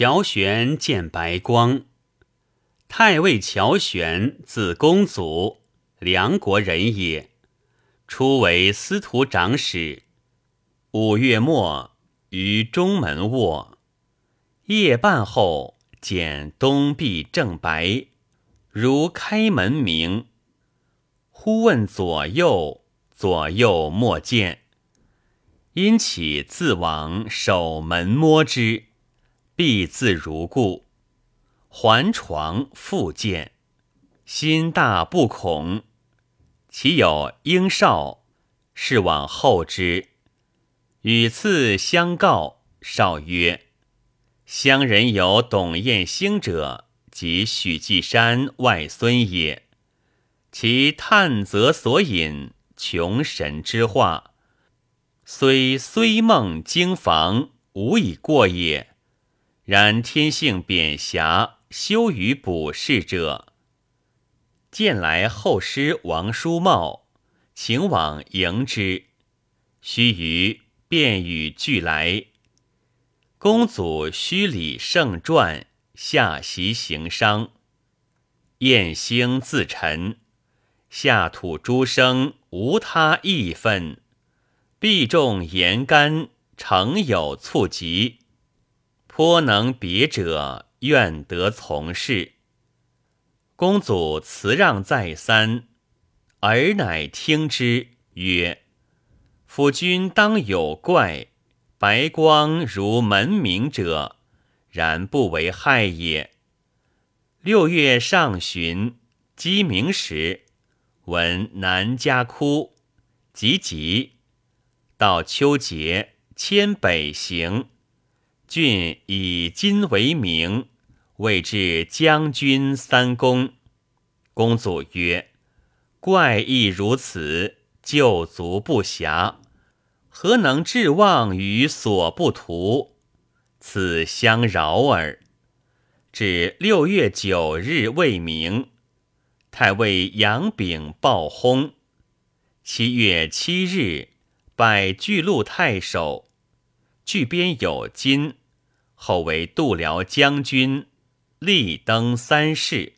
乔玄见白光。太尉乔玄，字公祖，梁国人也。初为司徒长史。五月末，于中门卧。夜半后，见东壁正白，如开门明。忽问左右，左右莫见。因起自往守门摸之，必自如故。还床复见，心大不恐。其有应少，是往后之。与次相告，少曰：“乡人有董彦兴者，即许继山外孙也。其探则所引，穷神之话，虽虽梦惊房，无以过也。然天性贬狭。”羞于卜事者，见来后师王叔茂，请往迎之。须臾，便与俱来。公祖虚礼圣传，下席行商。燕兴自陈，下土诸生无他义分，必重言干，诚有促疾，颇能别者。愿得从事。公祖辞让再三，尔乃听之，曰：“夫君当有怪，白光如门明者，然不为害也。”六月上旬，鸡鸣时，闻南家哭，急急。到秋节，迁北行。郡以今为名，谓至将军三公。公祖曰：“怪异如此，旧足不暇，何能置望于所不图？此相扰耳。”至六月九日未明，太尉杨炳暴薨。七月七日，拜巨鹿太守，据边有金。后为度辽将军，立登三世。